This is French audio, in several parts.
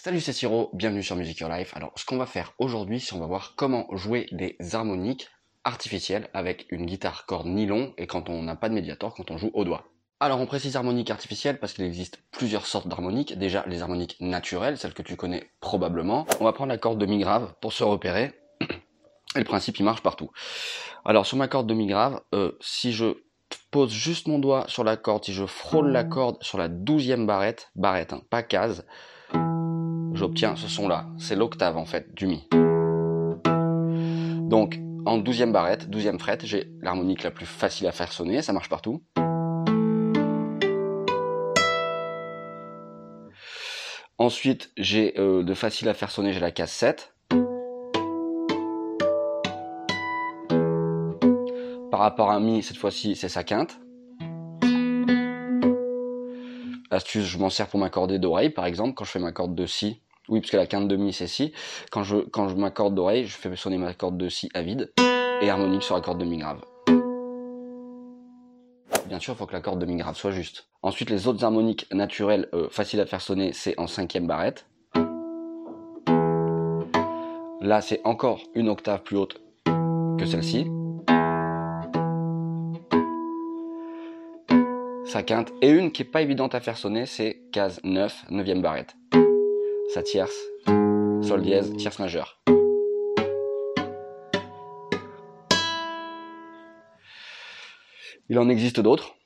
Salut c'est Siro, bienvenue sur Music Your Life. Alors ce qu'on va faire aujourd'hui, c'est on va voir comment jouer des harmoniques artificielles avec une guitare corde nylon et quand on n'a pas de médiator, quand on joue au doigt. Alors on précise harmonique artificielle parce qu'il existe plusieurs sortes d'harmoniques. Déjà les harmoniques naturelles, celles que tu connais probablement. On va prendre la corde de mi grave pour se repérer. Et le principe il marche partout. Alors sur ma corde de mi grave, euh, si je pose juste mon doigt sur la corde, si je frôle la corde sur la douzième barrette, barrette, hein, pas case, j'obtiens ce son-là. C'est l'octave en fait du mi. Donc en douzième barrette, douzième frette, j'ai l'harmonique la plus facile à faire sonner, ça marche partout. Ensuite, j'ai euh, de facile à faire sonner, j'ai la case 7. Par rapport à Mi, cette fois-ci, c'est sa quinte. Astuce, je m'en sers pour m'accorder d'oreille, par exemple, quand je fais ma corde de Si. Oui, parce que la quinte de Mi, c'est Si. Quand je, quand je m'accorde d'oreille, je fais sonner ma corde de Si à vide et harmonique sur la corde de Mi grave. Bien sûr, il faut que la corde de Mi grave soit juste. Ensuite, les autres harmoniques naturelles euh, faciles à faire sonner, c'est en cinquième barrette. Là, c'est encore une octave plus haute que celle-ci. Sa quinte. Et une qui est pas évidente à faire sonner, c'est case 9, 9 barrette. Sa tierce, sol dièse, tierce majeure. Il en existe d'autres.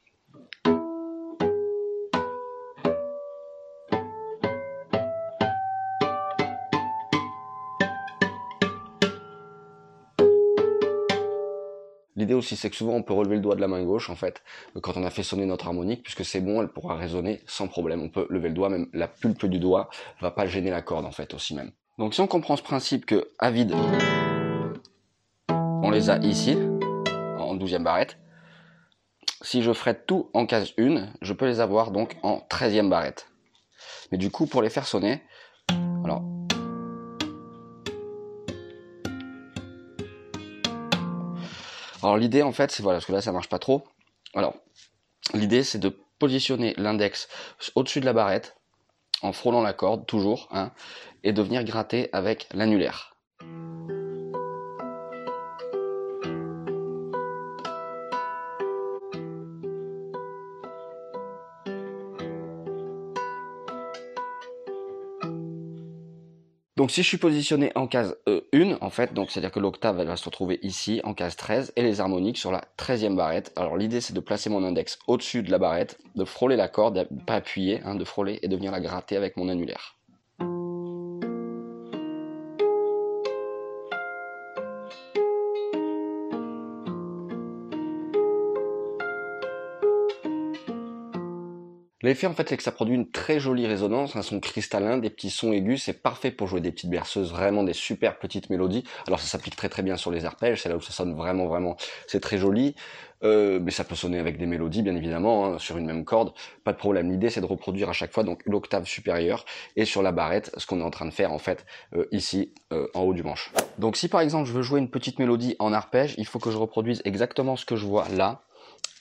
L'idée aussi, c'est que souvent on peut relever le doigt de la main gauche, en fait, quand on a fait sonner notre harmonique, puisque c'est bon, elle pourra résonner sans problème. On peut lever le doigt, même la pulpe du doigt va pas gêner la corde, en fait, aussi même. Donc si on comprend ce principe que à vide, on les a ici, en douzième barrette, si je ferais tout en case 1, je peux les avoir donc en 13e barrette. Mais du coup, pour les faire sonner, alors Alors l'idée en fait, c'est voilà, parce que là ça marche pas trop. Alors l'idée c'est de positionner l'index au-dessus de la barrette en frôlant la corde toujours, hein, et de venir gratter avec l'annulaire. Donc si je suis positionné en case 1, euh, en fait, donc c'est-à-dire que l'octave va se retrouver ici en case 13 et les harmoniques sur la 13e barrette. Alors l'idée c'est de placer mon index au-dessus de la barrette, de frôler la corde, pas appuyer, hein, de frôler et de venir la gratter avec mon annulaire. L'effet en fait c'est que ça produit une très jolie résonance, un son cristallin, des petits sons aigus, c'est parfait pour jouer des petites berceuses, vraiment des super petites mélodies. Alors ça s'applique très très bien sur les arpèges, c'est là où ça sonne vraiment vraiment, c'est très joli. Euh, mais ça peut sonner avec des mélodies bien évidemment hein, sur une même corde, pas de problème. L'idée c'est de reproduire à chaque fois donc l'octave supérieure et sur la barrette ce qu'on est en train de faire en fait euh, ici euh, en haut du manche. Donc si par exemple je veux jouer une petite mélodie en arpège, il faut que je reproduise exactement ce que je vois là,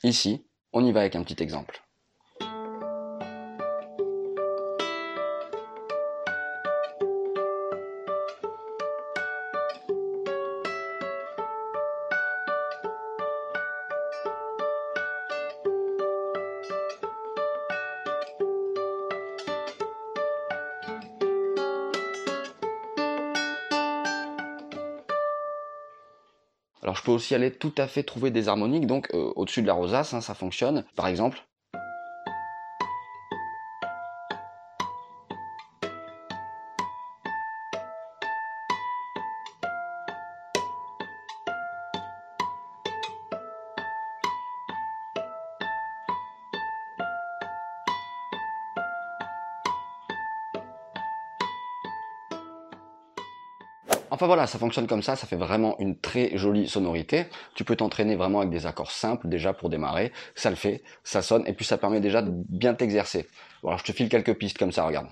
ici. On y va avec un petit exemple. Alors je peux aussi aller tout à fait trouver des harmoniques, donc euh, au-dessus de la rosace, hein, ça fonctionne. Par exemple, Enfin voilà, ça fonctionne comme ça, ça fait vraiment une très jolie sonorité. Tu peux t'entraîner vraiment avec des accords simples déjà pour démarrer, ça le fait, ça sonne, et puis ça permet déjà de bien t'exercer. Alors je te file quelques pistes comme ça, regarde.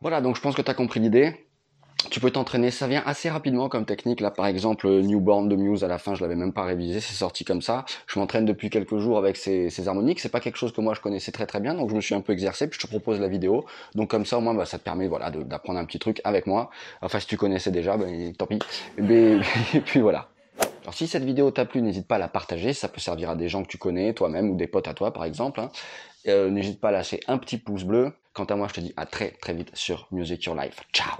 Voilà, donc je pense que tu as compris l'idée tu peux t'entraîner, ça vient assez rapidement comme technique. Là, par exemple, Newborn de Muse, à la fin, je l'avais même pas révisé, c'est sorti comme ça. Je m'entraîne depuis quelques jours avec ces, harmoniques. C'est pas quelque chose que moi je connaissais très très bien, donc je me suis un peu exercé. Puis je te propose la vidéo. Donc comme ça, au moins, bah, ça te permet, voilà, d'apprendre un petit truc avec moi. Enfin, si tu connaissais déjà, ben, tant pis. Et puis voilà. Alors si cette vidéo t'a plu, n'hésite pas à la partager, ça peut servir à des gens que tu connais, toi-même ou des potes à toi par exemple. Hein. Euh, n'hésite pas à lâcher un petit pouce bleu. Quant à moi, je te dis à très très vite sur Music Your Life. Ciao.